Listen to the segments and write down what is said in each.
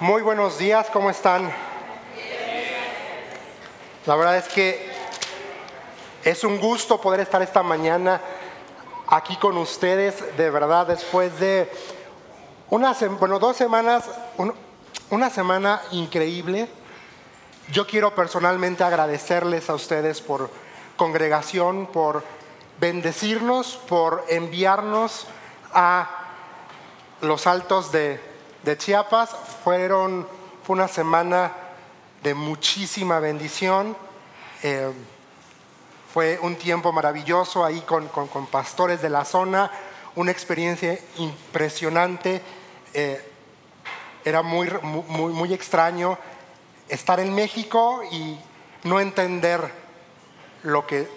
Muy buenos días, ¿cómo están? La verdad es que es un gusto poder estar esta mañana aquí con ustedes, de verdad, después de una, bueno, dos semanas, una semana increíble. Yo quiero personalmente agradecerles a ustedes por congregación, por bendecirnos, por enviarnos a los altos de, Chiapas. Fueron, fue una semana de muchísima bendición. Eh, fue un tiempo maravilloso ahí con, pastores de la zona, una experiencia impresionante. Eh, era muy, muy, muy extraño estar en México y no entender lo que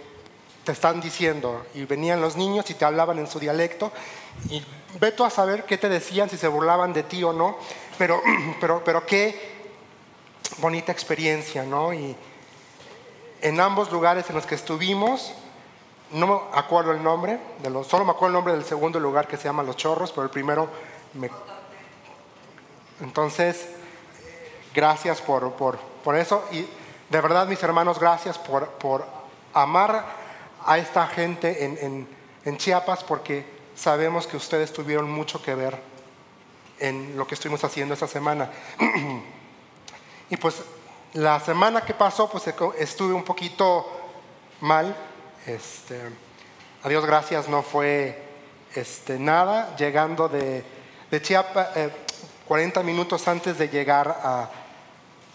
te están diciendo. Y venían los niños y te hablaban en su dialecto. Veto a saber qué te decían, si se burlaban de ti o no. Pero, pero, pero qué bonita experiencia, ¿no? Y en ambos lugares en los que estuvimos, no me acuerdo el nombre, solo me acuerdo el nombre del segundo lugar que se llama Los Chorros, pero el primero me... Entonces, gracias por, por, por eso. Y de verdad, mis hermanos, gracias por, por amar a esta gente en, en, Chiapas porque sabemos que ustedes tuvieron mucho que ver en lo que estuvimos haciendo esta semana. y pues la semana que pasó, pues estuve un poquito mal. Este, a Dios gracias, no fue este, nada. Llegando de, de Chiapas, 40 eh, minutos antes de llegar a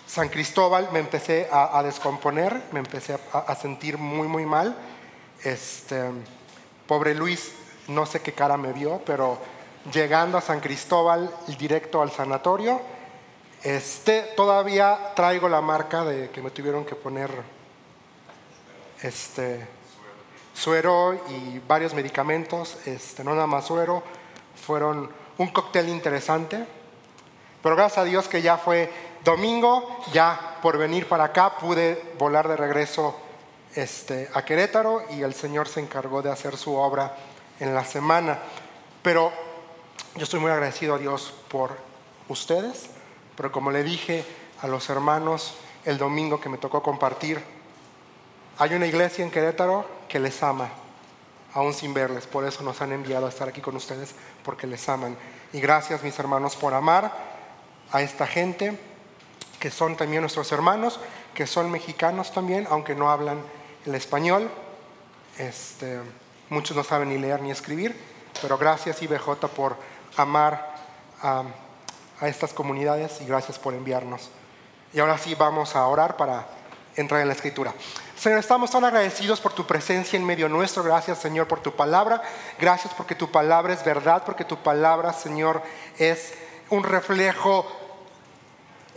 San Cristóbal, me empecé a, descomponer, me empecé a, sentir muy, muy mal. Este, pobre Luis, no sé qué cara me vio, pero llegando a San Cristóbal, directo al sanatorio, este, todavía traigo la marca de que me tuvieron que poner este, suero y varios medicamentos, este, no nada más suero, fueron un cóctel interesante, pero gracias a Dios que ya fue domingo, ya por venir para acá pude volar de regreso este, a Querétaro y el Señor se encargó de hacer su obra en la semana. Pero yo estoy muy agradecido a Dios por ustedes, pero como le dije a los hermanos el domingo que me tocó compartir, hay una iglesia en Querétaro que les ama, aún sin verles, por eso nos han enviado a estar aquí con ustedes, porque les aman. Y gracias mis hermanos por amar a esta gente, que son también nuestros hermanos, que son mexicanos también, aunque no hablan el español. Este, muchos no saben ni leer ni escribir, pero gracias IBJ por amar a, estas comunidades y gracias por enviarnos. Y ahora sí vamos a orar para entrar en la escritura. Señor, estamos tan agradecidos por tu presencia en medio nuestro. Gracias, Señor, por tu palabra. Gracias porque tu palabra es verdad, porque tu palabra, Señor, es un reflejo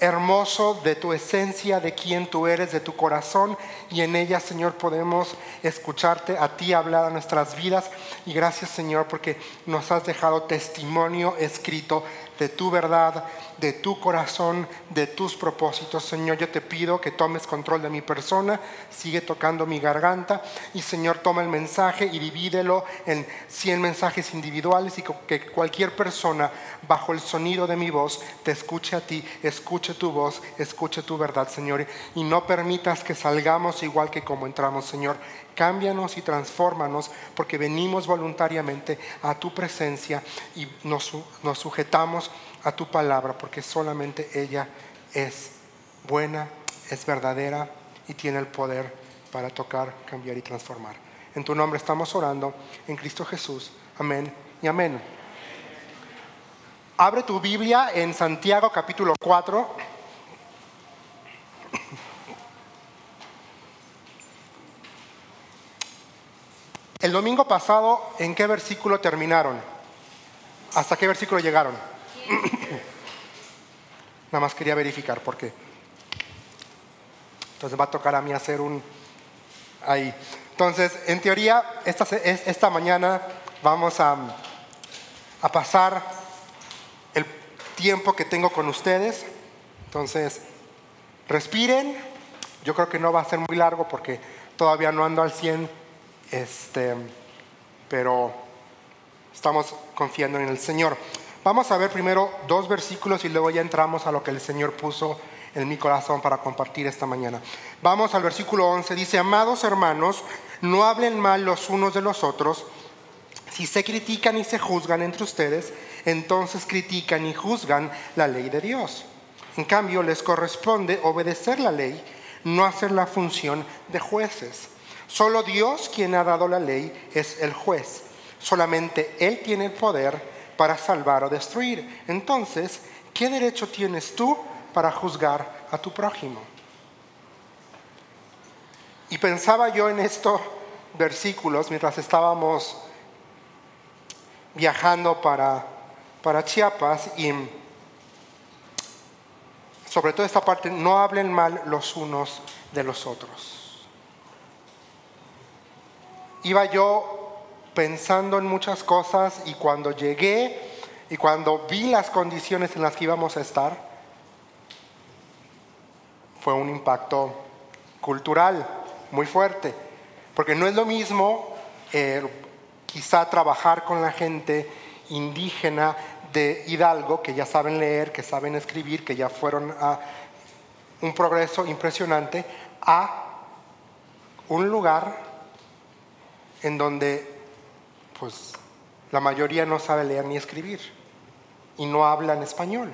hermoso de tu esencia, de quién tú eres, de tu corazón. Y en ella, Señor, podemos escucharte a ti hablar a nuestras vidas. Y gracias, Señor, porque nos has dejado testimonio escrito de tu verdad, de tu corazón, de tus propósitos. Señor, yo te pido que tomes control de mi persona, sigue tocando mi garganta y Señor, toma el mensaje y divídelo en 100 mensajes individuales y que cualquier persona bajo el sonido de mi voz te escuche a ti, escuche tu voz, escuche tu verdad, Señor, y no permitas que salgamos igual que como entramos, Señor. Cámbianos y transfórmanos porque venimos voluntariamente a tu presencia y nos, nos sujetamos a tu palabra porque solamente ella es buena, es verdadera y tiene el poder para tocar, cambiar y transformar. En tu nombre estamos orando, en Cristo Jesús. Amén y amén. Abre tu Biblia en Santiago capítulo 4. El domingo pasado, ¿en qué versículo terminaron? ¿Hasta qué versículo llegaron? Nada más quería verificar por qué. Entonces va a tocar a mí hacer un ahí. Entonces, en teoría, esta, esta mañana vamos a, a pasar el tiempo que tengo con ustedes. Entonces, respiren. Yo creo que no va a ser muy largo porque todavía no ando al 100, este, pero estamos confiando en el Señor. Vamos a ver primero dos versículos y luego ya entramos a lo que el Señor puso en mi corazón para compartir esta mañana. Vamos al versículo 11. Dice, amados hermanos, no hablen mal los unos de los otros. Si se critican y se juzgan entre ustedes, entonces critican y juzgan la ley de Dios. En cambio, les corresponde obedecer la ley, no hacer la función de jueces. Solo Dios, quien ha dado la ley, es el juez. Solamente Él tiene el poder para salvar o destruir. Entonces, ¿qué derecho tienes tú para juzgar a tu prójimo? Y pensaba yo en estos versículos mientras estábamos viajando para, para Chiapas y sobre todo esta parte, no hablen mal los unos de los otros. Iba yo pensando en muchas cosas y cuando llegué y cuando vi las condiciones en las que íbamos a estar, fue un impacto cultural muy fuerte, porque no es lo mismo eh, quizá trabajar con la gente indígena de Hidalgo, que ya saben leer, que saben escribir, que ya fueron a un progreso impresionante, a un lugar en donde pues la mayoría no sabe leer ni escribir y no hablan español.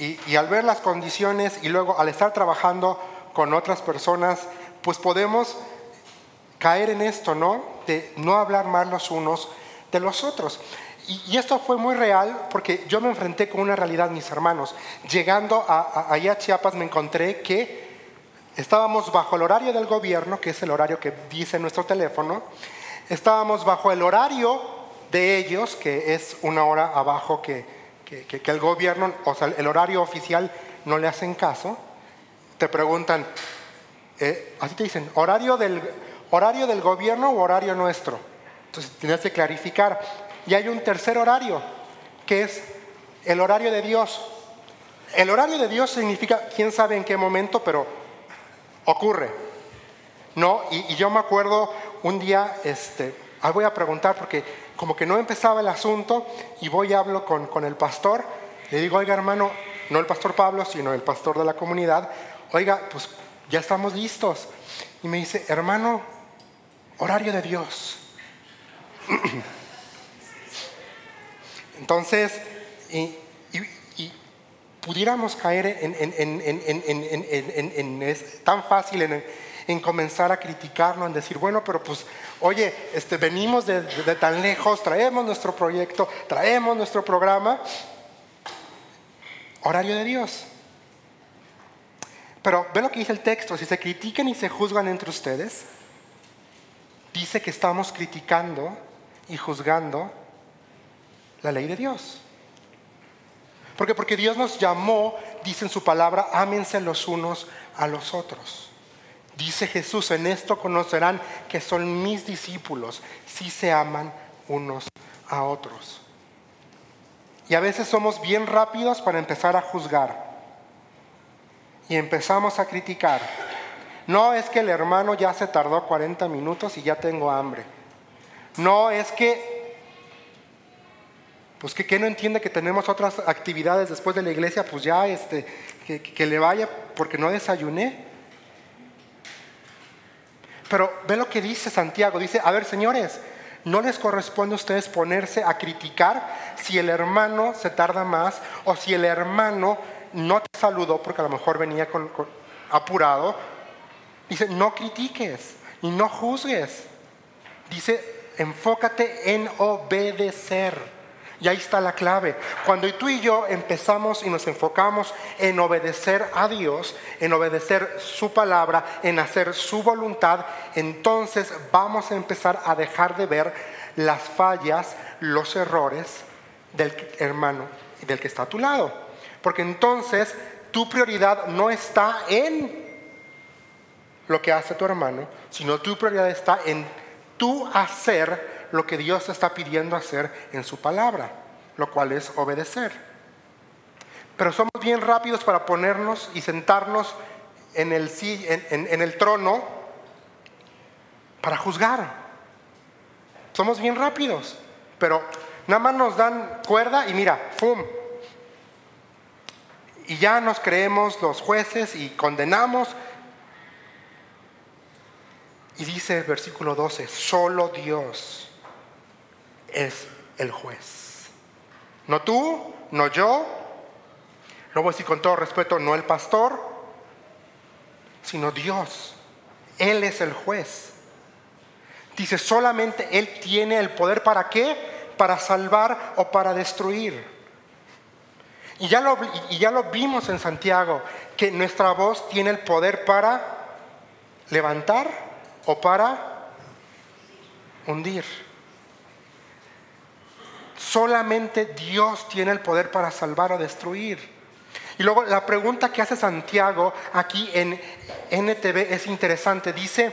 Y, al ver las condiciones y luego al estar trabajando con otras personas, pues podemos caer en esto, ¿no? De no hablar mal los unos de los otros. Y, esto fue muy real porque yo me enfrenté con una realidad, mis hermanos. Llegando a, allá a Chiapas me encontré que estábamos bajo el horario del gobierno, que es el horario que dice nuestro teléfono. Estábamos bajo el horario de ellos, que es una hora abajo que, que, el gobierno, o sea, el horario oficial no le hacen caso. Te preguntan, eh, así te dicen, ¿horario del, ¿horario del gobierno o horario nuestro? Entonces tienes que clarificar. Y hay un tercer horario, que es el horario de Dios. El horario de Dios significa, quién sabe en qué momento, pero ocurre. ¿No? Y, yo me acuerdo un día, este, voy a preguntar porque como que no empezaba el asunto y voy y hablo con, con el pastor, le digo, oiga hermano, no el pastor Pablo, sino el pastor de la comunidad, oiga, pues ya estamos listos. Y me dice, hermano, horario de Dios. Entonces, y, pudiéramos caer en, es tan fácil en, comenzar a criticarnos, en decir, bueno, pero pues, oye, este, venimos de, tan lejos, traemos nuestro proyecto, traemos nuestro programa, horario de Dios. Pero ve lo que dice el texto, si se critican y se juzgan entre ustedes, dice que estamos criticando y juzgando la ley de Dios. Porque porque Dios nos llamó, dice en su palabra, ámense los unos a los otros. Dice Jesús, en esto conocerán que son mis discípulos, si se aman unos a otros. Y a veces somos bien rápidos para empezar a juzgar. Y empezamos a criticar. No es que el hermano ya se tardó 40 minutos y ya tengo hambre. No es que pues que, no entiende que tenemos otras actividades después de la iglesia, pues ya este, que, le vaya porque no desayuné. Pero ve lo que dice Santiago, dice, a ver señores, no les corresponde a ustedes ponerse a criticar si el hermano se tarda más o si el hermano no te saludó porque a lo mejor venía apurado. Dice, no critiques y no juzgues. Dice, enfócate en obedecer. Y ahí está la clave. Cuando tú y yo empezamos y nos enfocamos en obedecer a Dios, en obedecer su palabra, en hacer su voluntad, entonces vamos a empezar a dejar de ver las fallas, los errores del hermano y del que está a tu lado. Porque entonces tu prioridad no está en lo que hace tu hermano, sino tu prioridad está en tu hacer lo que Dios está pidiendo hacer en su palabra, lo cual es obedecer. Pero somos bien rápidos para ponernos y sentarnos en el, trono para juzgar. Somos bien rápidos, pero nada más nos dan cuerda y mira, ¡fum! Y ya nos creemos los jueces y condenamos. Y dice el versículo 12, solo Dios es el juez. No tú, no yo, no voy a decir con todo respeto, no el pastor, sino Dios. Él es el juez. Dice, solamente Él tiene el poder para qué? Para salvar o para destruir. Y ya, lo, y ya lo vimos en Santiago, que nuestra voz tiene el poder para levantar o para hundir. Solamente Dios tiene el poder para salvar o destruir. Y luego la pregunta que hace Santiago aquí en NTV es interesante. Dice,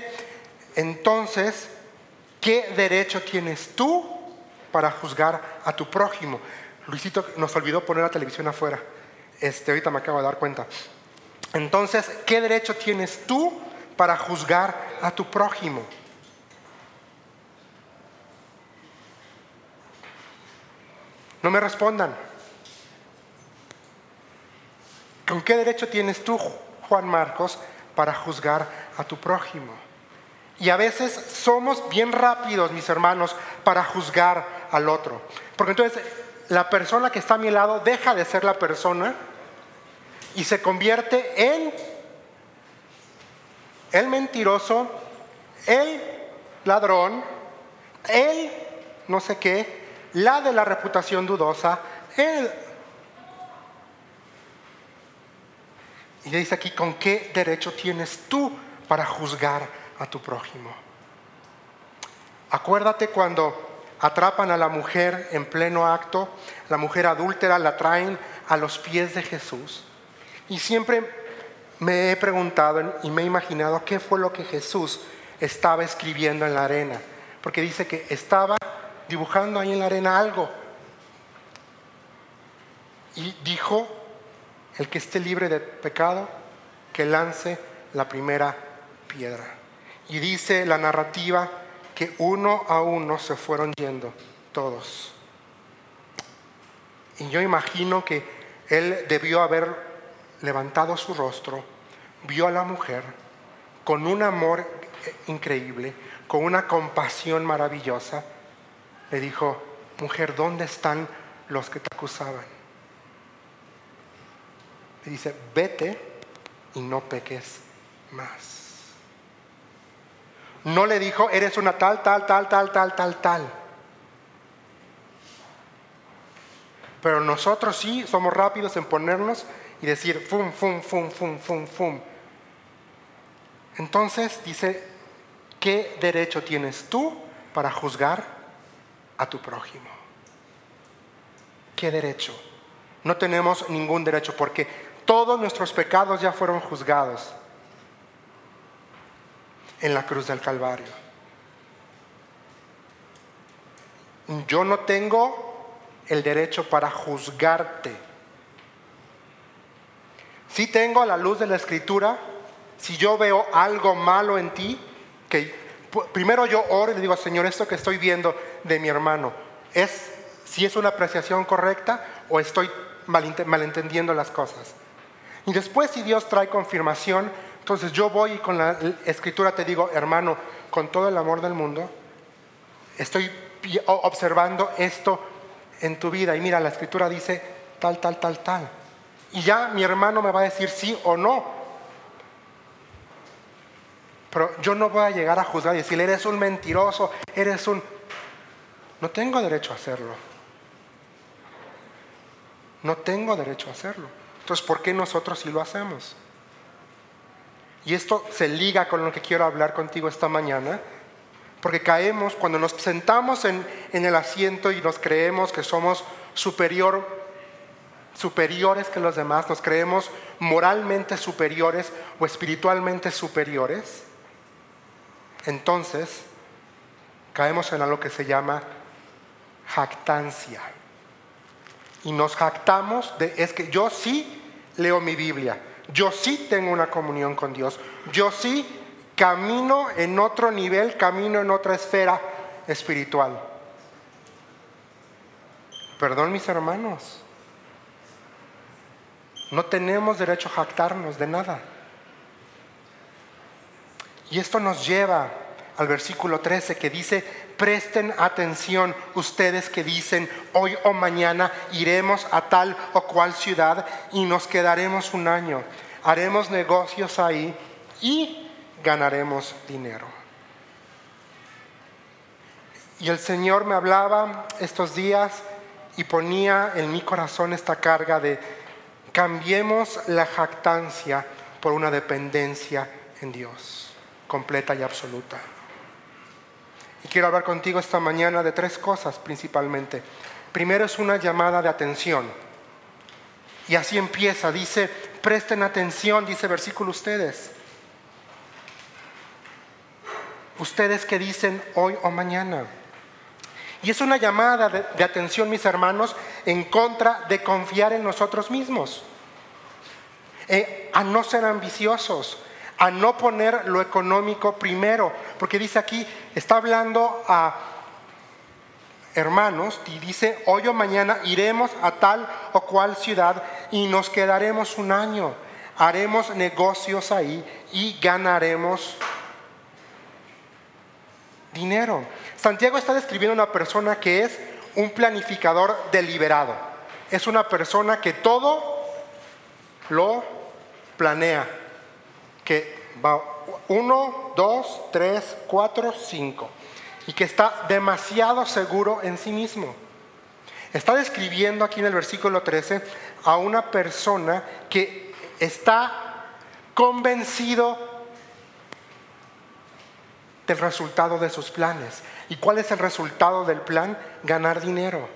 entonces, ¿qué derecho tienes tú para juzgar a tu prójimo? Luisito nos olvidó poner la televisión afuera. Este, ahorita me acabo de dar cuenta. Entonces, ¿qué derecho tienes tú para juzgar a tu prójimo? No me respondan. ¿Con qué derecho tienes tú, Juan Marcos, para juzgar a tu prójimo? Y a veces somos bien rápidos, mis hermanos, para juzgar al otro. Porque entonces la persona que está a mi lado deja de ser la persona y se convierte en el mentiroso, el ladrón, el no sé qué, la de la reputación dudosa, Y dice aquí, ¿con qué derecho tienes tú para juzgar a tu prójimo? Acuérdate cuando atrapan a la mujer en pleno acto, la mujer adúltera la traen a los pies de Jesús. Y siempre me he preguntado y me he imaginado qué fue lo que Jesús estaba escribiendo en la arena. Porque dice que estaba dibujando ahí en la arena algo. Y dijo, el que esté libre de pecado, que lance la primera piedra. Y dice la narrativa que uno a uno se fueron yendo todos. Y yo imagino que él debió haber levantado su rostro, vio a la mujer con un amor increíble, con una compasión maravillosa. Le dijo, mujer, ¿dónde están los que te acusaban? Y dice, vete y no peques más. No le dijo, eres una tal, tal, tal, tal, tal, tal, tal. Pero nosotros sí somos rápidos en ponernos y decir, fum, fum, fum, fum, fum, fum. Entonces dice, ¿qué derecho tienes tú para juzgar a tu prójimo? ¿Qué derecho? No tenemos ningún derecho porque todos nuestros pecados ya fueron juzgados en la cruz del Calvario. Yo no tengo el derecho para juzgarte. Si tengo a la luz de la escritura, si yo veo algo malo en ti, que primero yo oro y le digo, Señor, esto que estoy viendo de mi hermano, ¿es si es una apreciación correcta o estoy malentendiendo las cosas? Y después si Dios trae confirmación, entonces yo voy y con la escritura te digo, hermano, con todo el amor del mundo, estoy observando esto en tu vida. Y mira, la escritura dice tal, tal, tal, tal. Y ya mi hermano me va a decir sí o no. Pero yo no voy a llegar a juzgar y decirle, eres un mentiroso, eres un... No tengo derecho a hacerlo. No tengo derecho a hacerlo. Entonces, ¿por qué nosotros sí lo hacemos? Y esto se liga con lo que quiero hablar contigo esta mañana, porque caemos cuando nos sentamos en, el asiento y nos creemos que somos superior, superiores que los demás, nos creemos moralmente superiores o espiritualmente superiores, entonces caemos en algo que se llama jactancia. Y nos jactamos de, es que yo sí leo mi Biblia. Yo sí tengo una comunión con Dios. Yo sí camino en otro nivel, camino en otra esfera espiritual. Perdón mis hermanos. No tenemos derecho a jactarnos de nada. Y esto nos lleva al versículo 13 que dice, presten atención ustedes que dicen, hoy o mañana iremos a tal o cual ciudad y nos quedaremos un año, haremos negocios ahí y ganaremos dinero. Y el Señor me hablaba estos días y ponía en mi corazón esta carga de cambiemos la jactancia por una dependencia en Dios, completa y absoluta. Y quiero hablar contigo esta mañana de tres cosas principalmente. Primero es una llamada de atención. Y así empieza, dice, presten atención, dice versículo ustedes. Ustedes que dicen hoy o mañana. Y es una llamada de, atención, mis hermanos, en contra de confiar en nosotros mismos, eh, a no ser ambiciosos, a no poner lo económico primero, porque dice aquí, está hablando a hermanos y dice, hoy o mañana iremos a tal o cual ciudad y nos quedaremos un año, haremos negocios ahí y ganaremos dinero. Santiago está describiendo una persona que es un planificador deliberado. Es una persona que todo lo planea. Que va uno, dos, tres, cuatro, cinco. Y que está demasiado seguro en sí mismo. Está describiendo aquí en el versículo 13 a una persona que está convencido del resultado de sus planes. ¿Y cuál es el resultado del plan? Ganar dinero.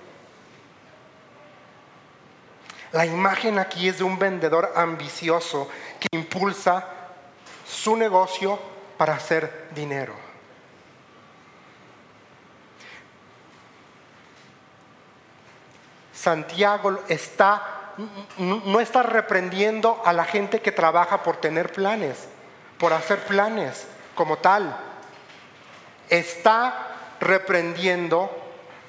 La imagen aquí es de un vendedor ambicioso que impulsa su negocio para hacer dinero. Santiago está, no está reprendiendo a la gente que trabaja por tener planes, por hacer planes como tal. Está reprendiendo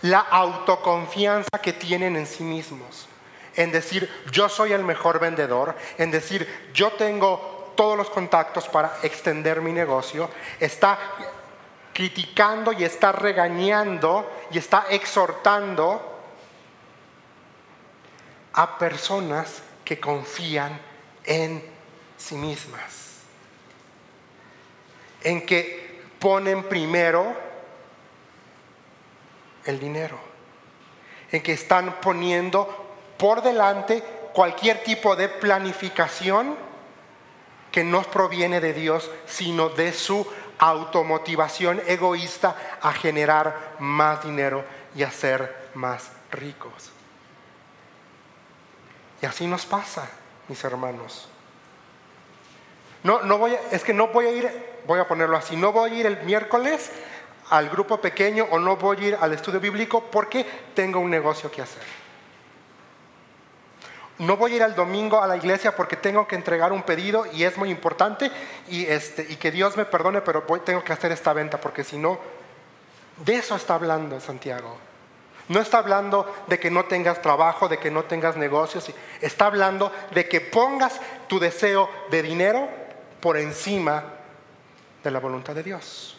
la autoconfianza que tienen en sí mismos. En decir, yo soy el mejor vendedor, en decir, yo tengo todos los contactos para extender mi negocio. Está criticando y está regañando y está exhortando a personas que confían en sí mismas. En que ponen primero el dinero, en que están poniendo por delante cualquier tipo de planificación que no proviene de Dios, sino de su automotivación egoísta a generar más dinero y a ser más ricos. Y así nos pasa, mis hermanos. No, no voy es que no voy a ir, voy a ponerlo así, no voy a ir el miércoles al grupo pequeño o no voy a ir al estudio bíblico porque tengo un negocio que hacer. No voy a ir al domingo a la iglesia porque tengo que entregar un pedido y es muy importante y, este, y que Dios me perdone, pero voy, tengo que hacer esta venta porque si no, de eso está hablando Santiago. No está hablando de que no tengas trabajo, de que no tengas negocios, está hablando de que pongas tu deseo de dinero por encima de la voluntad de Dios.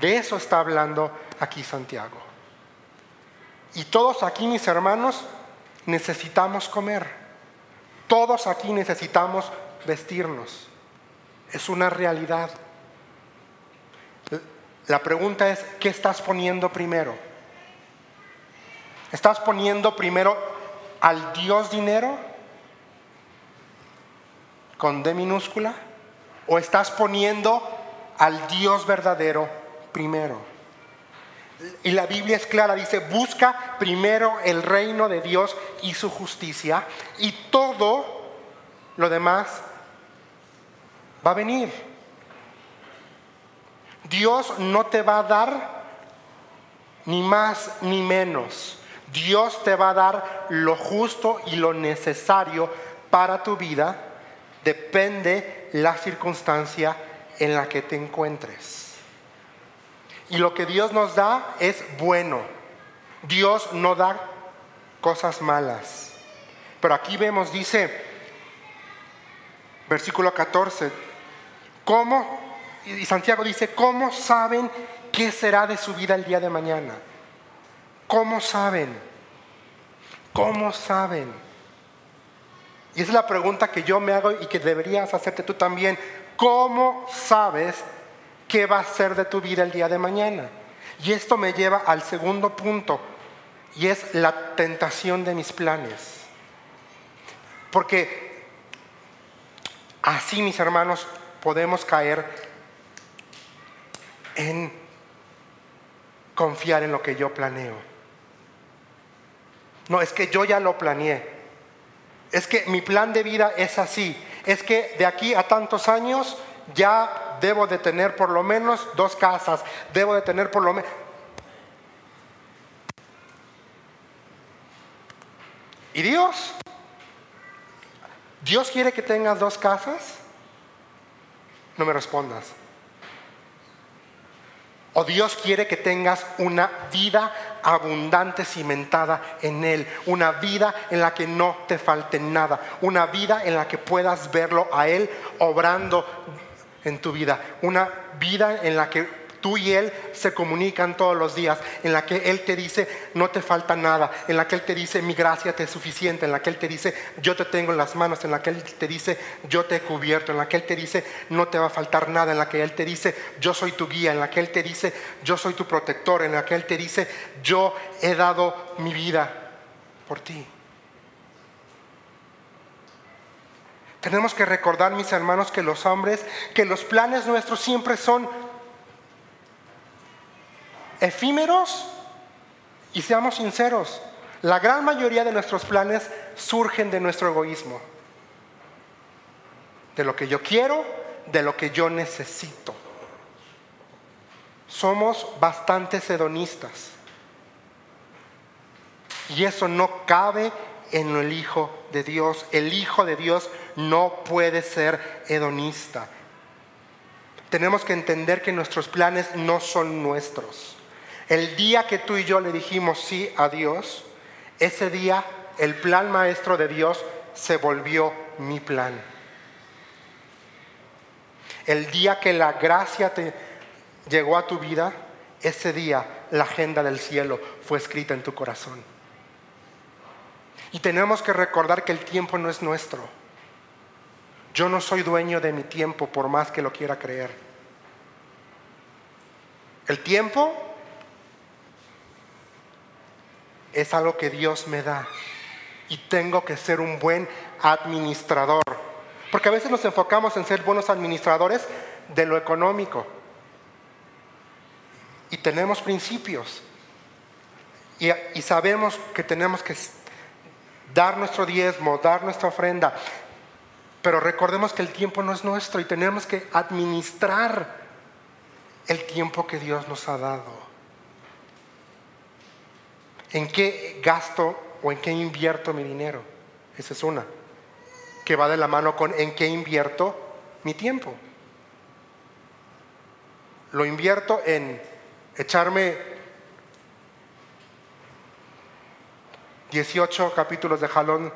De eso está hablando aquí Santiago. Y todos aquí, mis hermanos, necesitamos comer. Todos aquí necesitamos vestirnos. Es una realidad. La pregunta es, ¿qué estás poniendo primero? ¿Estás poniendo primero al Dios dinero con D minúscula? ¿O estás poniendo al Dios verdadero primero. Y la Biblia es clara, dice, busca primero el reino de Dios y su justicia y todo lo demás va a venir. Dios no te va a dar ni más ni menos. Dios te va a dar lo justo y lo necesario para tu vida. Depende la circunstancia en la que te encuentres. Y lo que Dios nos da es bueno. Dios no da cosas malas. Pero aquí vemos, dice, versículo 14, ¿cómo? Y Santiago dice, ¿cómo saben qué será de su vida el día de mañana? ¿Cómo saben? ¿Cómo saben? Y esa es la pregunta que yo me hago y que deberías hacerte tú también. ¿Cómo sabes qué va a ser de tu vida el día de mañana? Y esto me lleva al segundo punto, y es la tentación de mis planes. Porque así, mis hermanos, podemos caer en confiar en lo que yo planeo. No, es que yo ya lo planeé. Es que mi plan de vida es así. Es que de aquí a tantos años ya debo de tener por lo menos dos casas. Debo de tener por lo menos... ¿Y Dios? ¿Dios quiere que tengas dos casas? No me respondas. O Dios quiere que tengas una vida abundante cimentada en Él, una vida en la que no te falte nada, una vida en la que puedas verlo a Él obrando en tu vida, una vida en la que Tú y Él se comunican todos los días, en la que Él te dice, no te falta nada, en la que Él te dice, mi gracia te es suficiente, en la que Él te dice, yo te tengo en las manos, en la que Él te dice, yo te he cubierto, en la que Él te dice, no te va a faltar nada, en la que Él te dice, yo soy tu guía, en la que Él te dice, yo soy tu protector, en la que Él te dice, yo he dado mi vida por ti. Tenemos que recordar, mis hermanos, que los hombres, que los planes nuestros siempre son efímeros y seamos sinceros, la gran mayoría de nuestros planes surgen de nuestro egoísmo, de lo que yo quiero, de lo que yo necesito. Somos bastante hedonistas y eso no cabe en el Hijo de Dios. El Hijo de Dios no puede ser hedonista. Tenemos que entender que nuestros planes no son nuestros. El día que tú y yo le dijimos sí a Dios, ese día el plan maestro de Dios se volvió mi plan. El día que la gracia te llegó a tu vida, ese día la agenda del cielo fue escrita en tu corazón. Y tenemos que recordar que el tiempo no es nuestro. Yo no soy dueño de mi tiempo por más que lo quiera creer. El tiempo es algo que Dios me da y tengo que ser un buen administrador. Porque a veces nos enfocamos en ser buenos administradores de lo económico. Y tenemos principios. Y, sabemos que tenemos que dar nuestro diezmo, dar nuestra ofrenda. Pero recordemos que el tiempo no es nuestro y tenemos que administrar el tiempo que Dios nos ha dado. ¿En qué gasto o en qué invierto mi dinero? Esa es una. Que va de la mano con en qué invierto mi tiempo. Lo invierto en echarme 18 capítulos de jalón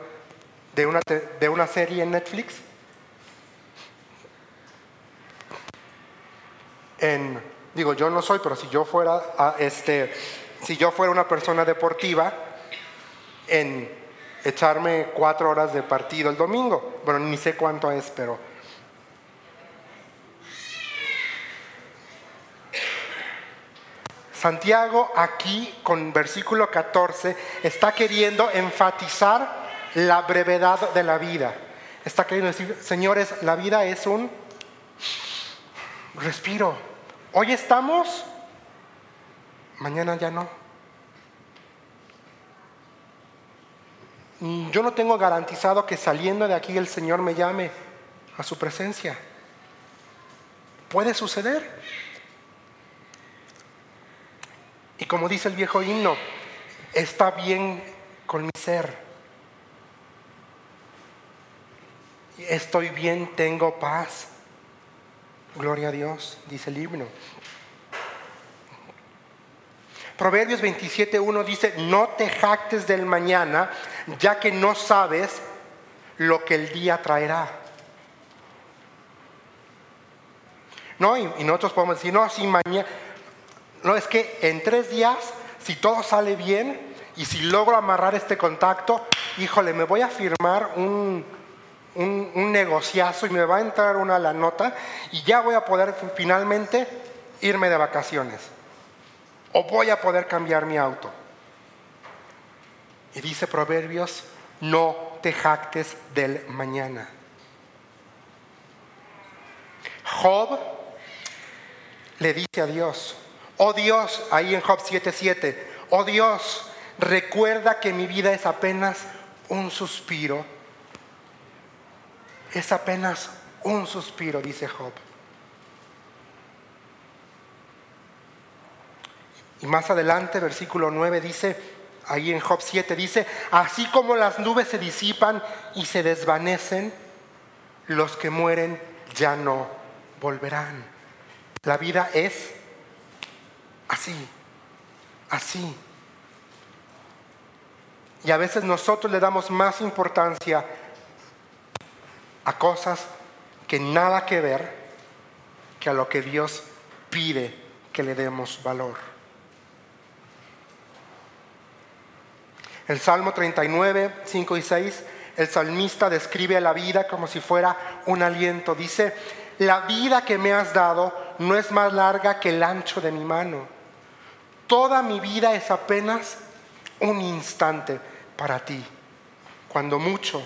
de una, de una serie en Netflix. En, digo, yo no soy, pero si yo fuera a este si yo fuera una persona deportiva en echarme cuatro horas de partido el domingo. Bueno, ni sé cuánto es, pero... Santiago aquí con versículo 14 está queriendo enfatizar la brevedad de la vida. Está queriendo decir, señores, la vida es un respiro. Hoy estamos mañana ya no. Yo no tengo garantizado que saliendo de aquí el Señor me llame a su presencia. Puede suceder. Y como dice el viejo himno, está bien con mi ser. Estoy bien, tengo paz. Gloria a Dios, dice el himno. Proverbios 27.1 dice, no te jactes del mañana, ya que no sabes lo que el día traerá. ¿No? Y, nosotros podemos decir, no, si mañana, no, es que en tres días, si todo sale bien y si logro amarrar este contacto, híjole, me voy a firmar un, un, negociazo y me va a entrar una la nota y ya voy a poder finalmente irme de vacaciones. O voy a poder cambiar mi auto. Y dice Proverbios, no te jactes del mañana. Job le dice a Dios, oh Dios, ahí en Job 7:7, oh Dios, recuerda que mi vida es apenas un suspiro es apenas un suspiro, dice Job. Y más adelante, versículo 9 dice, ahí en Job 7 dice, así como las nubes se disipan y se desvanecen, los que mueren ya no volverán. La vida es así, así. Y a veces nosotros le damos más importancia a cosas que nada que ver que a lo que Dios pide que le demos valor. El Salmo 39, 5 y 6, el salmista describe la vida como si fuera un aliento. Dice, la vida que me has dado no es más larga que el ancho de mi mano. Toda mi vida es apenas un instante para ti. Cuando mucho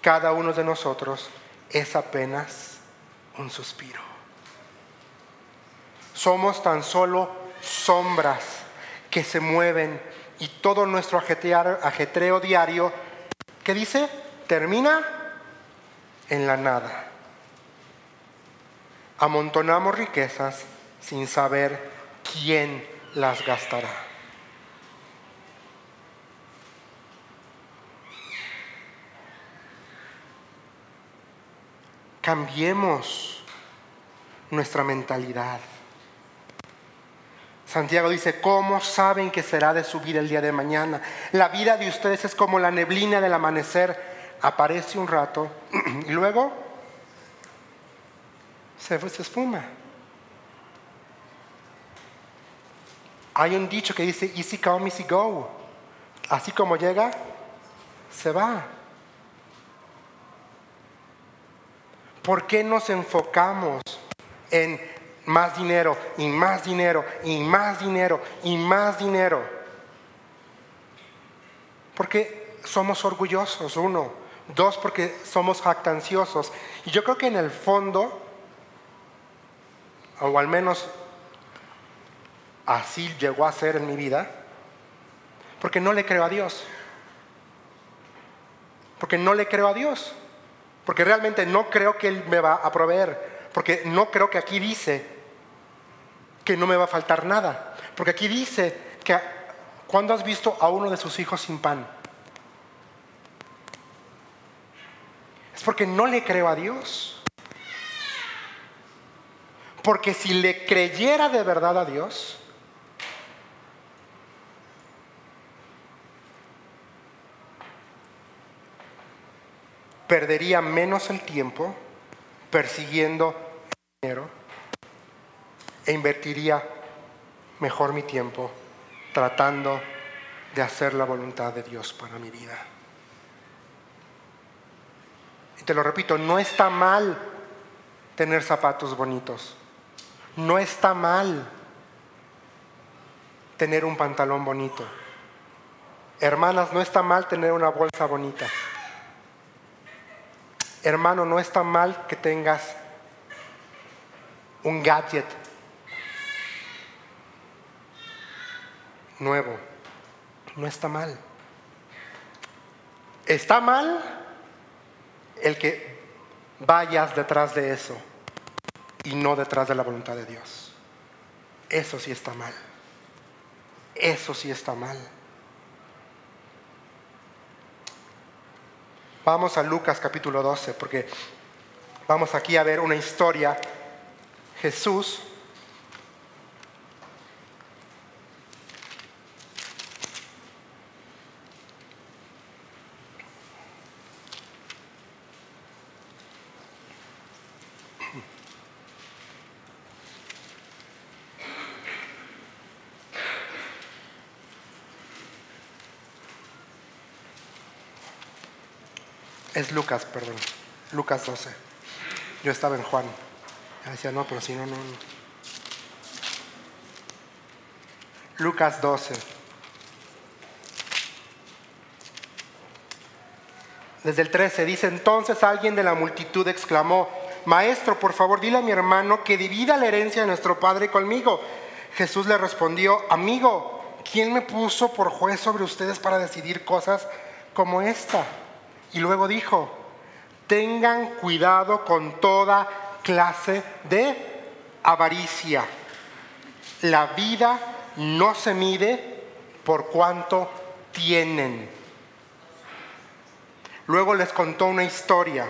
cada uno de nosotros es apenas un suspiro. Somos tan solo sombras que se mueven y todo nuestro ajetreo diario, ¿qué dice? Termina en la nada. Amontonamos riquezas sin saber quién las gastará. Cambiemos nuestra mentalidad. Santiago dice, ¿cómo saben que será de su vida el día de mañana? La vida de ustedes es como la neblina del amanecer. Aparece un rato y luego se, se esfuma. Hay un dicho que dice, easy come, easy go. Así como llega, se va. ¿Por qué nos enfocamos en más dinero y más dinero y más dinero y más dinero? Porque somos orgullosos, uno. Dos, porque somos jactanciosos. Y yo creo que en el fondo, o al menos así llegó a ser en mi vida, porque no le creo a Dios. Porque no le creo a Dios porque realmente no creo que Él me va a proveer, porque no creo que aquí dice que no me va a faltar nada, porque aquí dice que cuando has visto a uno de sus hijos sin pan, es porque no le creo a Dios. Porque si le creyera de verdad a Dios, perdería menos el tiempo persiguiendo dinero e invertiría mejor mi tiempo tratando de hacer la voluntad de Dios para mi vida. Y te lo repito, no está mal tener zapatos bonitos. No está mal tener un pantalón bonito. Hermanas, no está mal tener una bolsa bonita. Hermano, no está mal que tengas un gadget nuevo. No está mal. Está mal el que vayas detrás de eso y no detrás de la voluntad de Dios. Eso sí está mal. Eso sí está mal. Vamos a Lucas capítulo 12, porque vamos aquí a ver una historia. Jesús Es Lucas, perdón. Lucas 12. Yo estaba en Juan. Ya decía, no, pero si no, no, no. Lucas 12. Desde el 13 dice, entonces alguien de la multitud exclamó, Maestro, por favor, dile a mi hermano que divida la herencia de nuestro padre conmigo. Jesús le respondió, amigo, ¿quién me puso por juez sobre ustedes para decidir cosas como esta? Y luego dijo, tengan cuidado con toda clase de avaricia. La vida no se mide por cuanto tienen. Luego les contó una historia.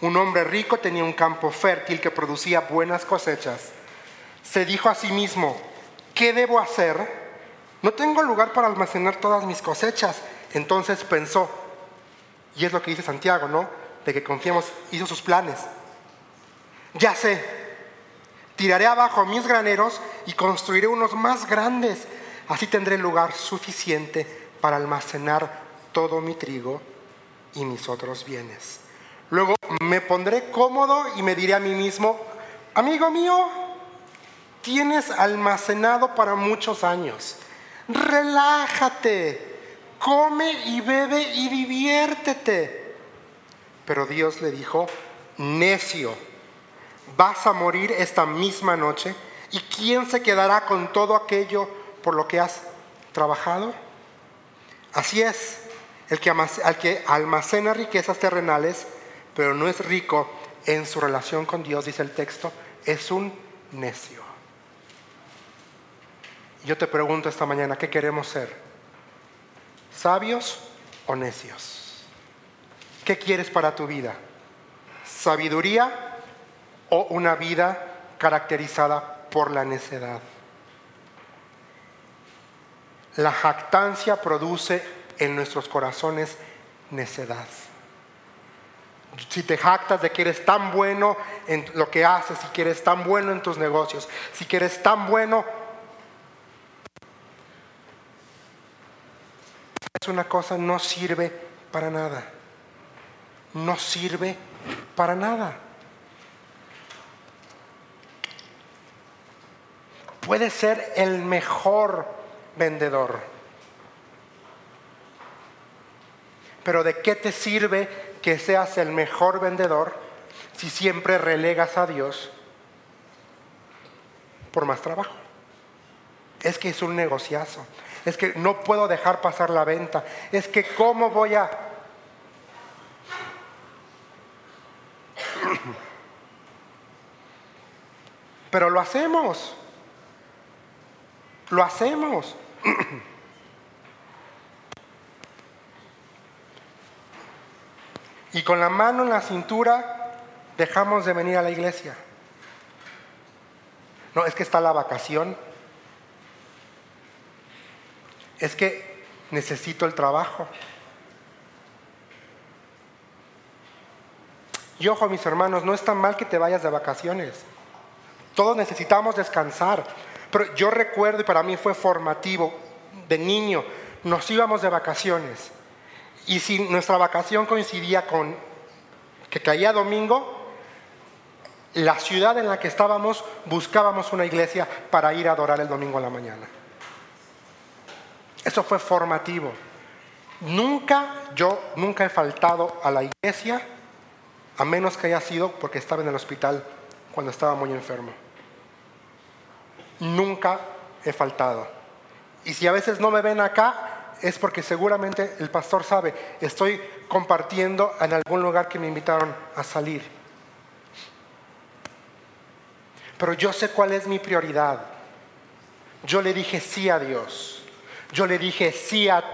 Un hombre rico tenía un campo fértil que producía buenas cosechas. Se dijo a sí mismo, ¿qué debo hacer? No tengo lugar para almacenar todas mis cosechas. Entonces pensó, y es lo que dice Santiago, ¿no? De que confiemos, hizo sus planes. Ya sé, tiraré abajo mis graneros y construiré unos más grandes. Así tendré lugar suficiente para almacenar todo mi trigo y mis otros bienes. Luego me pondré cómodo y me diré a mí mismo, amigo mío, tienes almacenado para muchos años. Relájate, come y bebe y diviértete. Pero Dios le dijo, necio, vas a morir esta misma noche y ¿quién se quedará con todo aquello por lo que has trabajado? Así es, el que, que almacena riquezas terrenales, pero no es rico en su relación con Dios, dice el texto, es un necio. Yo te pregunto esta mañana, ¿qué queremos ser? ¿Sabios o necios? ¿Qué quieres para tu vida? ¿Sabiduría o una vida caracterizada por la necedad? La jactancia produce en nuestros corazones necedad. Si te jactas de que eres tan bueno en lo que haces, si que eres tan bueno en tus negocios, si que eres tan bueno una cosa no sirve para nada. No sirve para nada. Puede ser el mejor vendedor. Pero ¿de qué te sirve que seas el mejor vendedor si siempre relegas a Dios por más trabajo? Es que es un negociazo es que no puedo dejar pasar la venta, es que cómo voy a... Pero lo hacemos, lo hacemos. Y con la mano en la cintura dejamos de venir a la iglesia. No, es que está la vacación es que necesito el trabajo. Y ojo, mis hermanos, no es tan mal que te vayas de vacaciones. Todos necesitamos descansar. Pero yo recuerdo, y para mí fue formativo, de niño, nos íbamos de vacaciones. Y si nuestra vacación coincidía con que caía domingo, la ciudad en la que estábamos buscábamos una iglesia para ir a adorar el domingo a la mañana. Eso fue formativo. Nunca, yo nunca he faltado a la iglesia, a menos que haya sido porque estaba en el hospital cuando estaba muy enfermo. Nunca he faltado. Y si a veces no me ven acá, es porque seguramente el pastor sabe, estoy compartiendo en algún lugar que me invitaron a salir. Pero yo sé cuál es mi prioridad. Yo le dije sí a Dios. Yo le dije sí a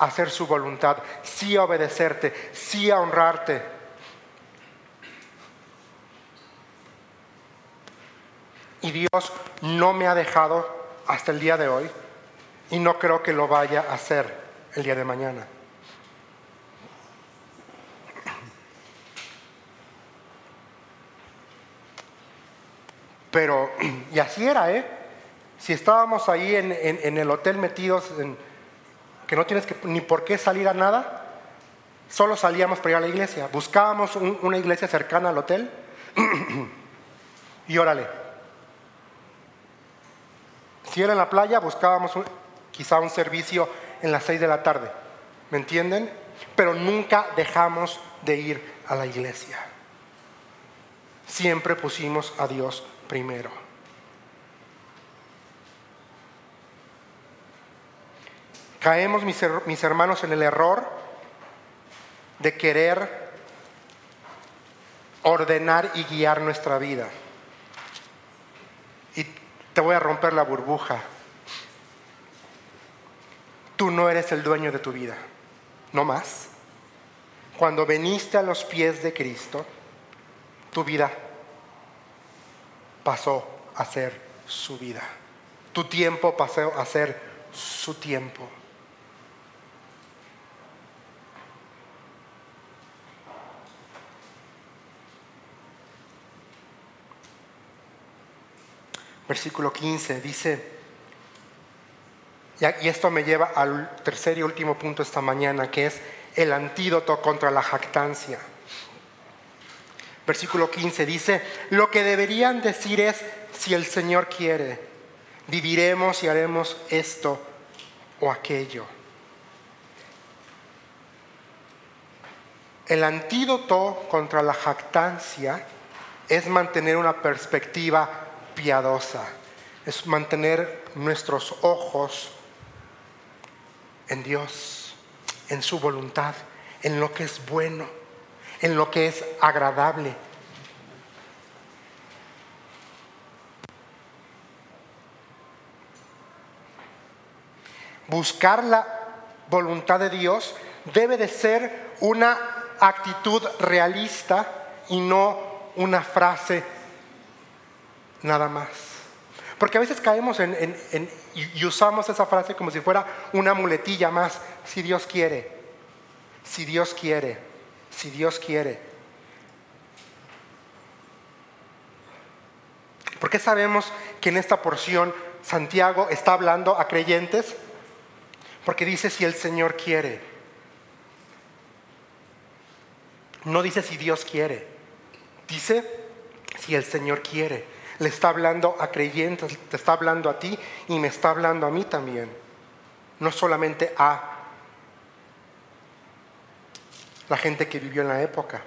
hacer su voluntad, sí a obedecerte, sí a honrarte. Y Dios no me ha dejado hasta el día de hoy y no creo que lo vaya a hacer el día de mañana. Pero, y así era, ¿eh? Si estábamos ahí en, el hotel metidos, en, que no tienes ni por qué salir a nada, solo salíamos para ir a la iglesia. Buscábamos una iglesia cercana al hotel y órale. Si era en la playa, buscábamos quizá un servicio en las seis de la tarde. ¿Me entienden? Pero nunca dejamos de ir a la iglesia. Siempre pusimos a Dios primero. Caemos, mis, hermanos, en el error de querer ordenar y guiar nuestra vida. Y te voy a romper la burbuja. Tú no eres el dueño de tu vida, no más. Cuando veniste a los pies de Cristo, tu vida pasó a ser su vida. Tu tiempo pasó a ser su tiempo. Versículo 15, dice, y esto me lleva al tercer y último punto esta mañana, que es el antídoto contra la jactancia. Versículo 15 dice, lo que deberían decir es, si el Señor quiere, viviremos y haremos esto o aquello. El antídoto contra la jactancia es mantener una perspectiva piadosa, es mantener nuestros ojos en Dios, en su voluntad, en lo que es bueno, en lo que es agradable. Buscar la voluntad de Dios debe de ser una actitud realista y no una frase nada más. Porque a veces caemos en, y usamos esa frase como si fuera una muletilla más, si Dios quiere, si Dios quiere, si Dios quiere. ¿Por qué sabemos que en esta porción Santiago está hablando a creyentes? Porque dice si el Señor quiere. No dice si Dios quiere. Dice si el Señor quiere le está hablando a creyentes, te está hablando a ti y me está hablando a mí también. No solamente a la gente que vivió en la época.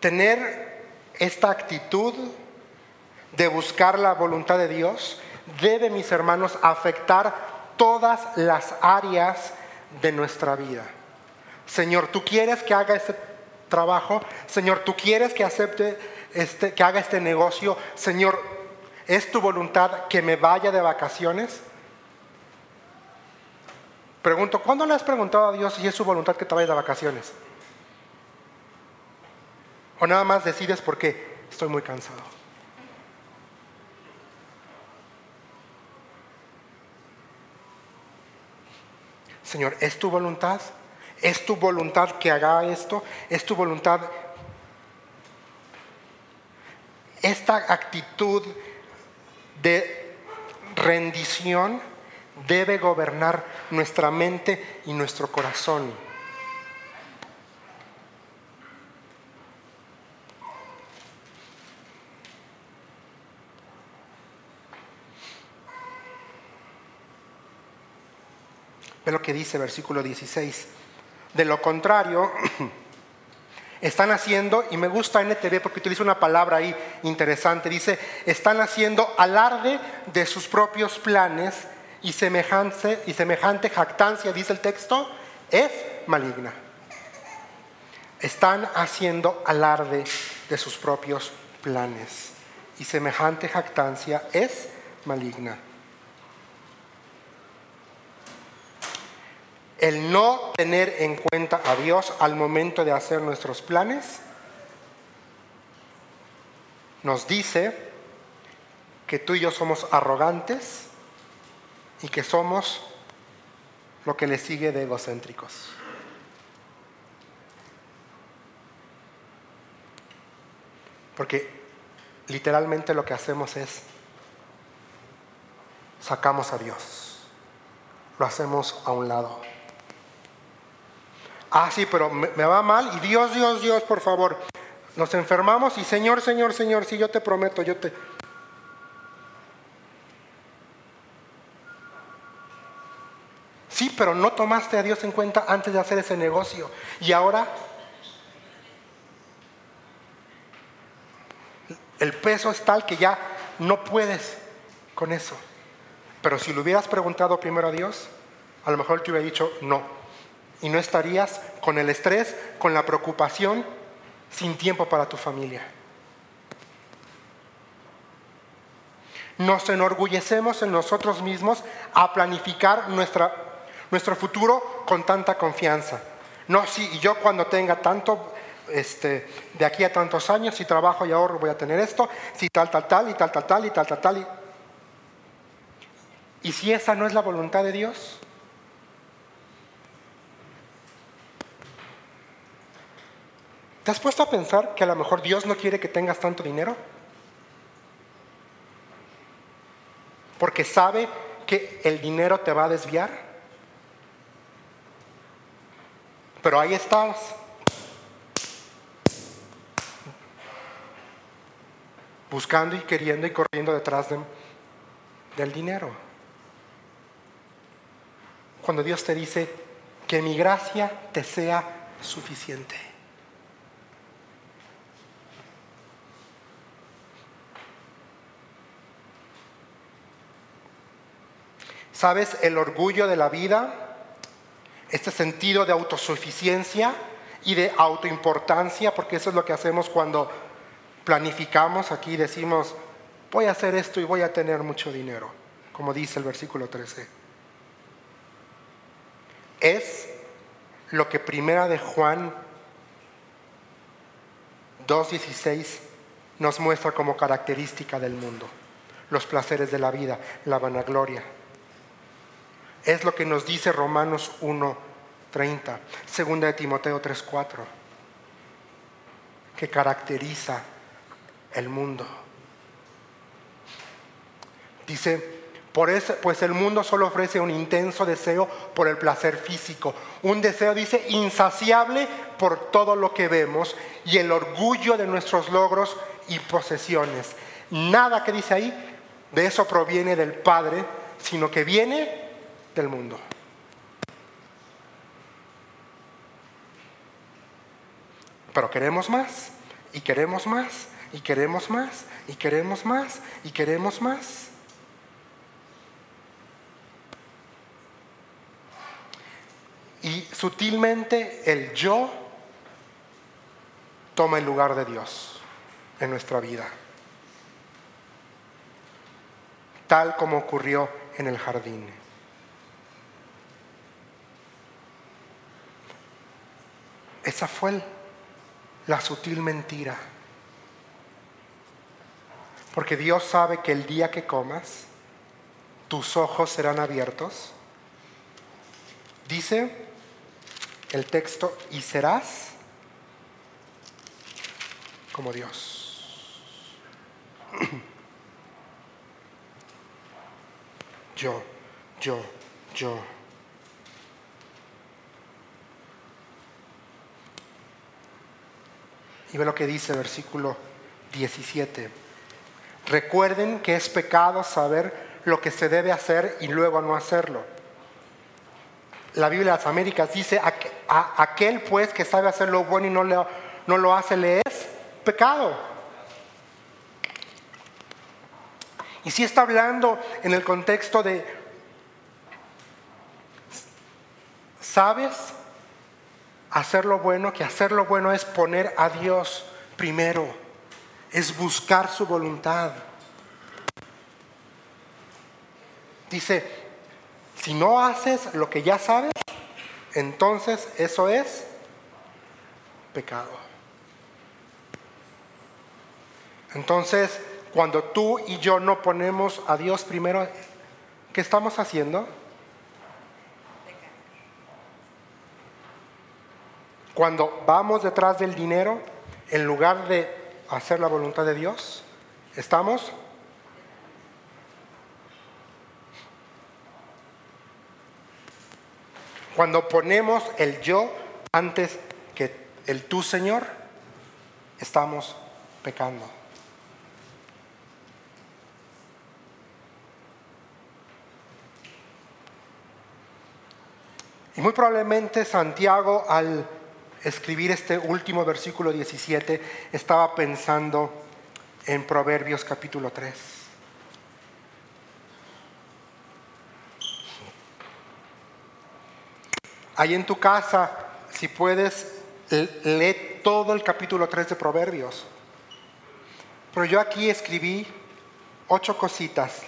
Tener esta actitud de buscar la voluntad de Dios debe, mis hermanos, afectar todas las áreas de nuestra vida. Señor, tú quieres que haga este trabajo. Señor, tú quieres que acepte este, que haga este negocio. Señor, ¿es tu voluntad que me vaya de vacaciones? Pregunto, ¿cuándo le has preguntado a Dios si es su voluntad que te vayas de vacaciones? ¿O nada más decides porque estoy muy cansado? Señor, ¿es tu voluntad? ¿Es tu voluntad que haga esto? ¿Es tu voluntad? Esta actitud de rendición debe gobernar nuestra mente y nuestro corazón. Ve lo que dice versículo 16. De lo contrario, están haciendo, y me gusta NTV porque utiliza una palabra ahí interesante, dice, están haciendo alarde de sus propios planes y semejante, y semejante jactancia, dice el texto, es maligna. Están haciendo alarde de sus propios planes y semejante jactancia es maligna. El no tener en cuenta a Dios al momento de hacer nuestros planes, nos dice que tú y yo somos arrogantes y que somos lo que le sigue de egocéntricos. Porque literalmente lo que hacemos es sacamos a Dios lo hacemos a un lado. Ah, sí, pero me, va mal y Dios, Dios, Dios, por favor. Nos enfermamos y Señor, Señor, Señor, sí, yo te prometo, yo te... Sí, pero no tomaste a Dios en cuenta antes de hacer ese negocio. Y ahora el peso es tal que ya no puedes con eso. Pero si lo hubieras preguntado primero a Dios, a lo mejor te hubiera dicho no. Y no estarías con el estrés, con la preocupación, sin tiempo para tu familia. Nos enorgullecemos en nosotros mismos a planificar nuestra, nuestro futuro con tanta confianza. No, sí, y yo cuando tenga tanto, este, de aquí a tantos años, si trabajo y ahorro voy a tener esto, si tal, tal, tal, y tal, tal, tal, y tal, tal, tal. y si esa no es la voluntad de Dios, ¿Te has puesto a pensar que a lo mejor Dios no quiere que tengas tanto dinero? Porque sabe que el dinero te va a desviar. Pero ahí estás. Buscando y queriendo y corriendo detrás del dinero. Cuando Dios te dice que mi gracia te sea suficiente. ¿Sabes? El orgullo de la vida, este sentido de autosuficiencia y de autoimportancia, porque eso es lo que hacemos cuando planificamos aquí, decimos, voy a hacer esto y voy a tener mucho dinero, como dice el versículo 13. Es lo que primera de Juan 2.16 nos muestra como característica del mundo, los placeres de la vida, la vanagloria. Es lo que nos dice Romanos 1.30, segunda de Timoteo 3.4, que caracteriza el mundo. Dice, por eso, pues el mundo solo ofrece un intenso deseo por el placer físico, un deseo, dice, insaciable por todo lo que vemos y el orgullo de nuestros logros y posesiones. Nada que dice ahí de eso proviene del Padre, sino que viene del mundo. Pero queremos más, y queremos más, y queremos más, y queremos más, y queremos más. Y sutilmente el yo toma el lugar de Dios en nuestra vida, tal como ocurrió en el jardín. Esa fue la sutil mentira. Porque Dios sabe que el día que comas, tus ojos serán abiertos. Dice el texto, y serás como Dios. Yo, yo, yo. Y ve lo que dice versículo 17. Recuerden que es pecado saber lo que se debe hacer y luego no hacerlo. La Biblia de las Américas dice, aquel pues que sabe hacer lo bueno y no lo, no lo hace, le es pecado. Y si está hablando en el contexto de, ¿sabes? Hacer lo bueno, que hacer lo bueno es poner a Dios primero, es buscar su voluntad. Dice, si no haces lo que ya sabes, entonces eso es pecado. Entonces, cuando tú y yo no ponemos a Dios primero, ¿qué estamos haciendo? Cuando vamos detrás del dinero, en lugar de hacer la voluntad de Dios, estamos Cuando ponemos el yo antes que el tú, Señor, estamos pecando. Y muy probablemente Santiago al escribir este último versículo 17 estaba pensando en Proverbios capítulo 3. Ahí en tu casa, si puedes, lee todo el capítulo 3 de Proverbios. Pero yo aquí escribí ocho cositas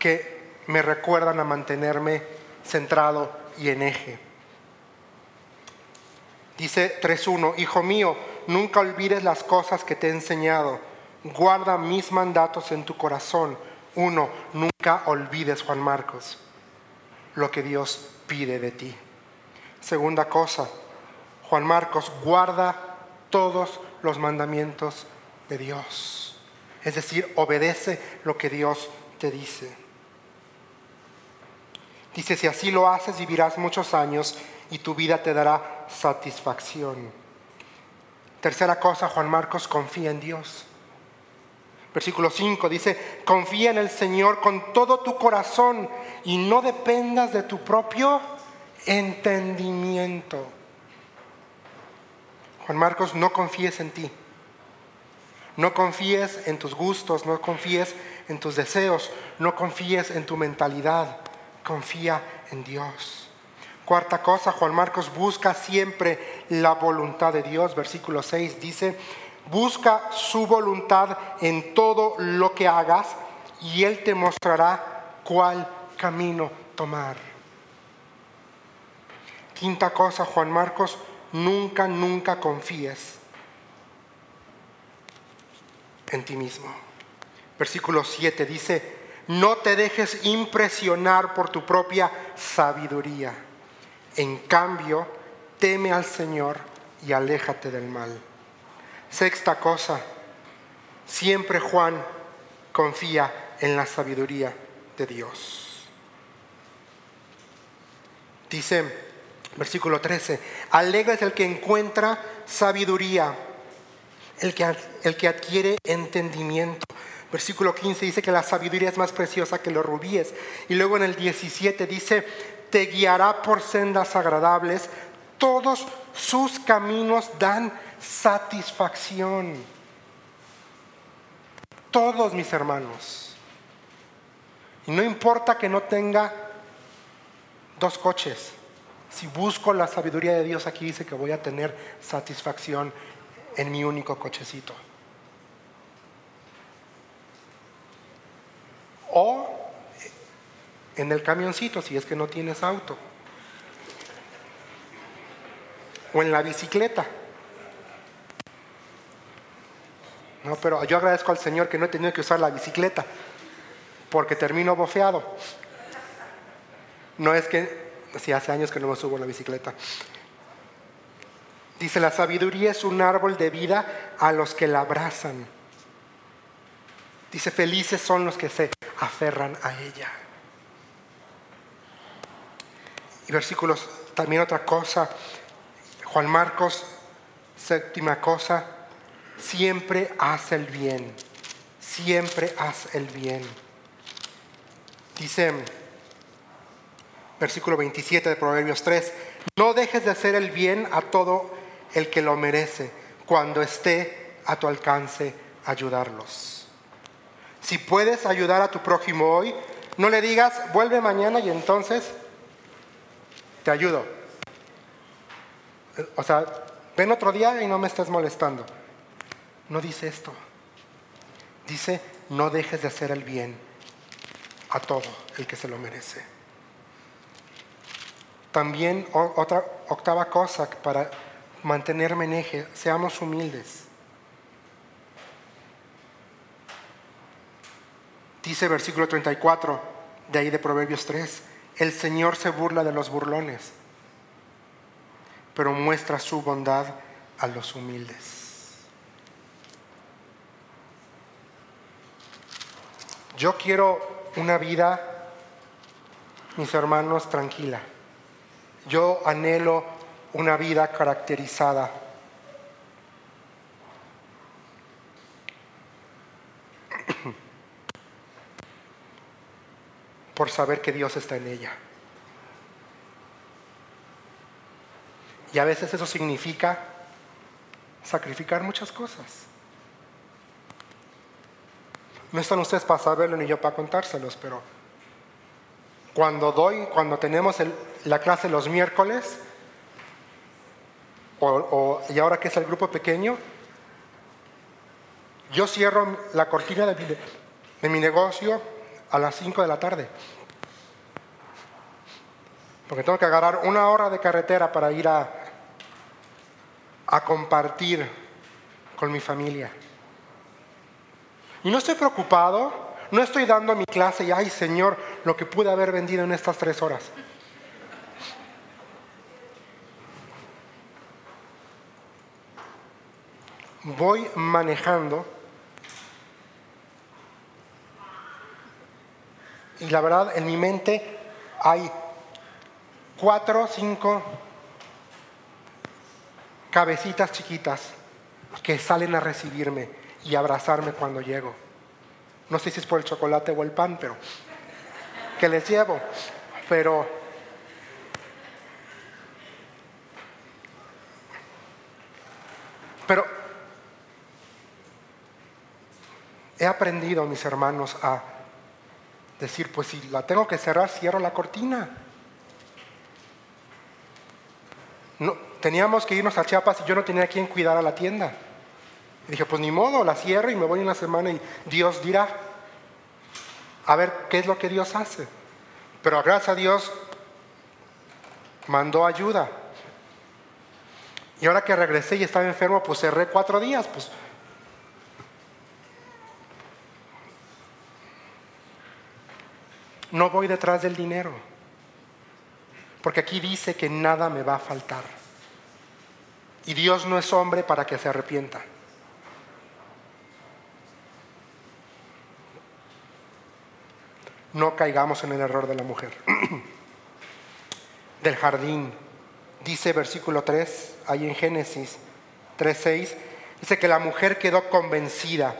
que me recuerdan a mantenerme centrado y en eje. Dice 3.1, Hijo mío, nunca olvides las cosas que te he enseñado. Guarda mis mandatos en tu corazón. Uno, nunca olvides, Juan Marcos, lo que Dios pide de ti. Segunda cosa, Juan Marcos, guarda todos los mandamientos de Dios. Es decir, obedece lo que Dios te dice. Dice, si así lo haces, vivirás muchos años y tu vida te dará satisfacción. Tercera cosa, Juan Marcos, confía en Dios. Versículo 5 dice, confía en el Señor con todo tu corazón y no dependas de tu propio entendimiento. Juan Marcos, no confíes en ti. No confíes en tus gustos, no confíes en tus deseos, no confíes en tu mentalidad confía en Dios. Cuarta cosa, Juan Marcos busca siempre la voluntad de Dios. Versículo 6 dice, busca su voluntad en todo lo que hagas y Él te mostrará cuál camino tomar. Quinta cosa, Juan Marcos, nunca, nunca confíes en ti mismo. Versículo 7 dice, no te dejes impresionar por tu propia sabiduría. En cambio, teme al Señor y aléjate del mal. Sexta cosa, siempre Juan confía en la sabiduría de Dios. Dice, versículo 13, alegre es el que encuentra sabiduría, el que, el que adquiere entendimiento Versículo 15 dice que la sabiduría es más preciosa que los rubíes. Y luego en el 17 dice, te guiará por sendas agradables, todos sus caminos dan satisfacción. Todos mis hermanos. Y no importa que no tenga dos coches. Si busco la sabiduría de Dios, aquí dice que voy a tener satisfacción en mi único cochecito. o en el camioncito si es que no tienes auto, o en la bicicleta. No, pero yo agradezco al Señor que no he tenido que usar la bicicleta, porque termino bofeado. No es que, si hace años que no me subo a la bicicleta. Dice, la sabiduría es un árbol de vida a los que la abrazan. Dice, felices son los que se aferran a ella. Y versículos, también otra cosa, Juan Marcos, séptima cosa, siempre haz el bien, siempre haz el bien. Dice, versículo 27 de Proverbios 3, no dejes de hacer el bien a todo el que lo merece, cuando esté a tu alcance ayudarlos. Si puedes ayudar a tu prójimo hoy, no le digas, vuelve mañana y entonces te ayudo. O sea, ven otro día y no me estés molestando. No dice esto. Dice, no dejes de hacer el bien a todo el que se lo merece. También otra octava cosa para mantenerme en eje, seamos humildes. Dice versículo 34 de ahí de Proverbios 3, el Señor se burla de los burlones, pero muestra su bondad a los humildes. Yo quiero una vida mis hermanos, tranquila. Yo anhelo una vida caracterizada por saber que Dios está en ella. Y a veces eso significa sacrificar muchas cosas. No están ustedes para saberlo ni yo para contárselos, pero cuando doy, cuando tenemos la clase los miércoles, y ahora que es el grupo pequeño, yo cierro la cortina de mi negocio a las 5 de la tarde. Porque tengo que agarrar una hora de carretera para ir a, a compartir con mi familia. Y no estoy preocupado, no estoy dando mi clase y, ay Señor, lo que pude haber vendido en estas tres horas. Voy manejando y la verdad en mi mente hay cuatro, cinco cabecitas chiquitas que salen a recibirme y abrazarme cuando llego. No sé si es por el chocolate o el pan, pero que les llevo. Pero pero he aprendido, mis hermanos, a decir, pues si la tengo que cerrar, cierro la cortina. No, teníamos que irnos a Chiapas y yo no tenía quien cuidar a la tienda. Y dije, pues ni modo, la cierro y me voy una semana y Dios dirá. A ver qué es lo que Dios hace. Pero gracias a Dios mandó ayuda. Y ahora que regresé y estaba enfermo, pues cerré cuatro días. Pues No voy detrás del dinero, porque aquí dice que nada me va a faltar. Y Dios no es hombre para que se arrepienta. No caigamos en el error de la mujer. Del jardín, dice versículo 3, ahí en Génesis 3.6, dice que la mujer quedó convencida,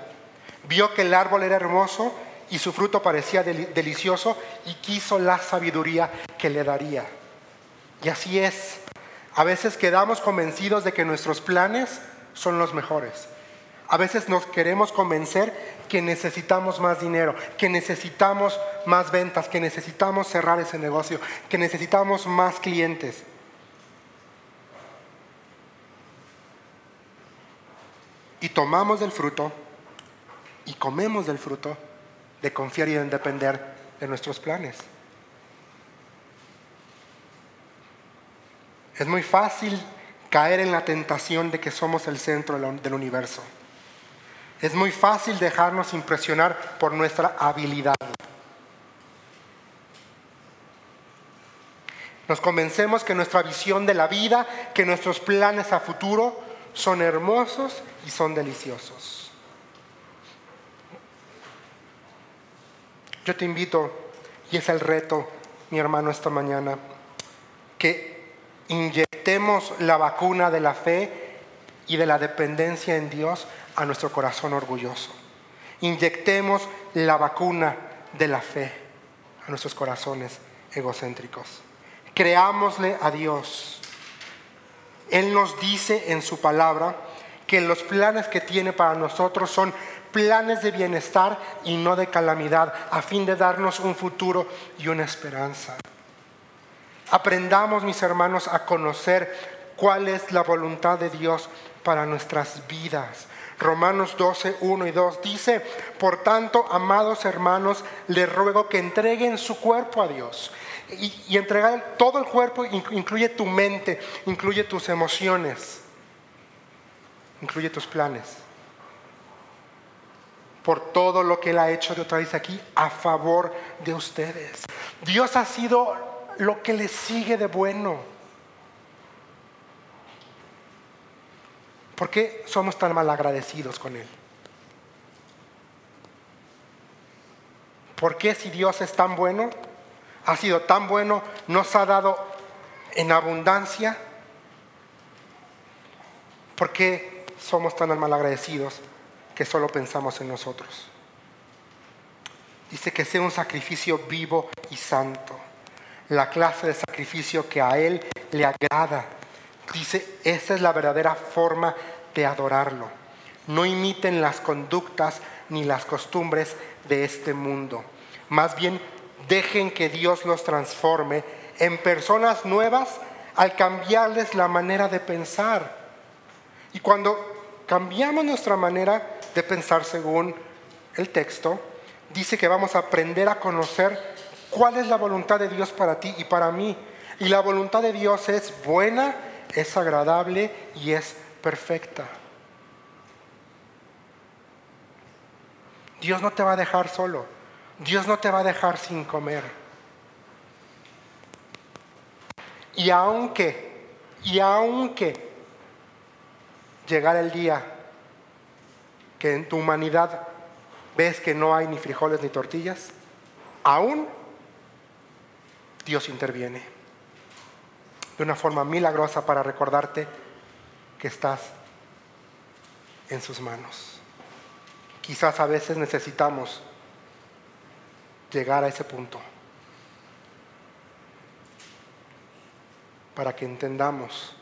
vio que el árbol era hermoso y su fruto parecía delicioso y quiso la sabiduría que le daría. Y así es. A veces quedamos convencidos de que nuestros planes son los mejores. A veces nos queremos convencer que necesitamos más dinero, que necesitamos más ventas, que necesitamos cerrar ese negocio, que necesitamos más clientes. Y tomamos del fruto y comemos del fruto de confiar y de depender de nuestros planes. Es muy fácil caer en la tentación de que somos el centro del universo. Es muy fácil dejarnos impresionar por nuestra habilidad. Nos convencemos que nuestra visión de la vida, que nuestros planes a futuro son hermosos y son deliciosos. Yo te invito, y es el reto, mi hermano, esta mañana, que inyectemos la vacuna de la fe y de la dependencia en Dios a nuestro corazón orgulloso. Inyectemos la vacuna de la fe a nuestros corazones egocéntricos. Creámosle a Dios. Él nos dice en su palabra que los planes que tiene para nosotros son planes de bienestar y no de calamidad, a fin de darnos un futuro y una esperanza. Aprendamos, mis hermanos, a conocer cuál es la voluntad de Dios para nuestras vidas. Romanos 12, 1 y 2 dice, por tanto, amados hermanos, les ruego que entreguen su cuerpo a Dios. Y, y entregar todo el cuerpo incluye tu mente, incluye tus emociones, incluye tus planes por todo lo que Él ha hecho de otra vez aquí a favor de ustedes. Dios ha sido lo que le sigue de bueno. ¿Por qué somos tan mal agradecidos con Él? ¿Por qué si Dios es tan bueno, ha sido tan bueno, nos ha dado en abundancia. ¿Por qué somos tan malagradecidos que solo pensamos en nosotros? Dice que sea un sacrificio vivo y santo, la clase de sacrificio que a Él le agrada. Dice, esa es la verdadera forma de adorarlo. No imiten las conductas ni las costumbres de este mundo. Más bien, dejen que Dios los transforme en personas nuevas al cambiarles la manera de pensar. Y cuando cambiamos nuestra manera de pensar según el texto, dice que vamos a aprender a conocer cuál es la voluntad de Dios para ti y para mí. Y la voluntad de Dios es buena, es agradable y es perfecta. Dios no te va a dejar solo. Dios no te va a dejar sin comer. Y aunque, y aunque llegara el día que en tu humanidad ves que no hay ni frijoles ni tortillas, aún Dios interviene de una forma milagrosa para recordarte que estás en sus manos. Quizás a veces necesitamos llegar a ese punto para que entendamos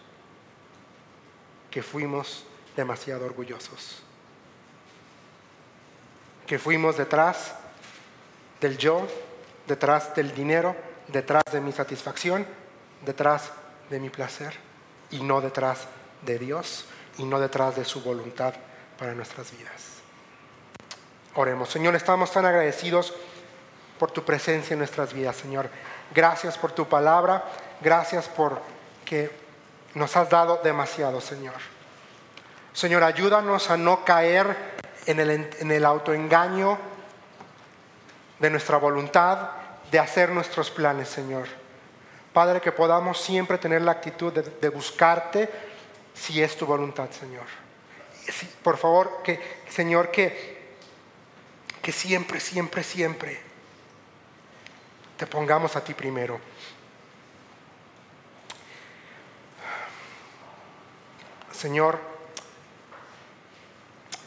que fuimos demasiado orgullosos que fuimos detrás del yo, detrás del dinero, detrás de mi satisfacción, detrás de mi placer y no detrás de Dios y no detrás de su voluntad para nuestras vidas. Oremos, Señor, estamos tan agradecidos por tu presencia en nuestras vidas, Señor. Gracias por tu palabra, gracias por que nos has dado demasiado, Señor. Señor, ayúdanos a no caer en el, autoengaño de nuestra voluntad de hacer nuestros planes, Señor. Padre, que podamos siempre tener la actitud de, buscarte si es tu voluntad, Señor. por favor, que, Señor, que, que siempre, siempre, siempre te pongamos a ti primero. Señor,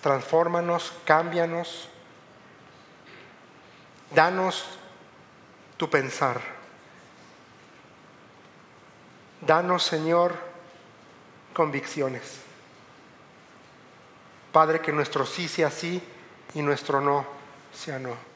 transfórmanos, cámbianos, danos tu pensar. Danos, Señor, convicciones. Padre, que nuestro sí sea sí y nuestro no sea no.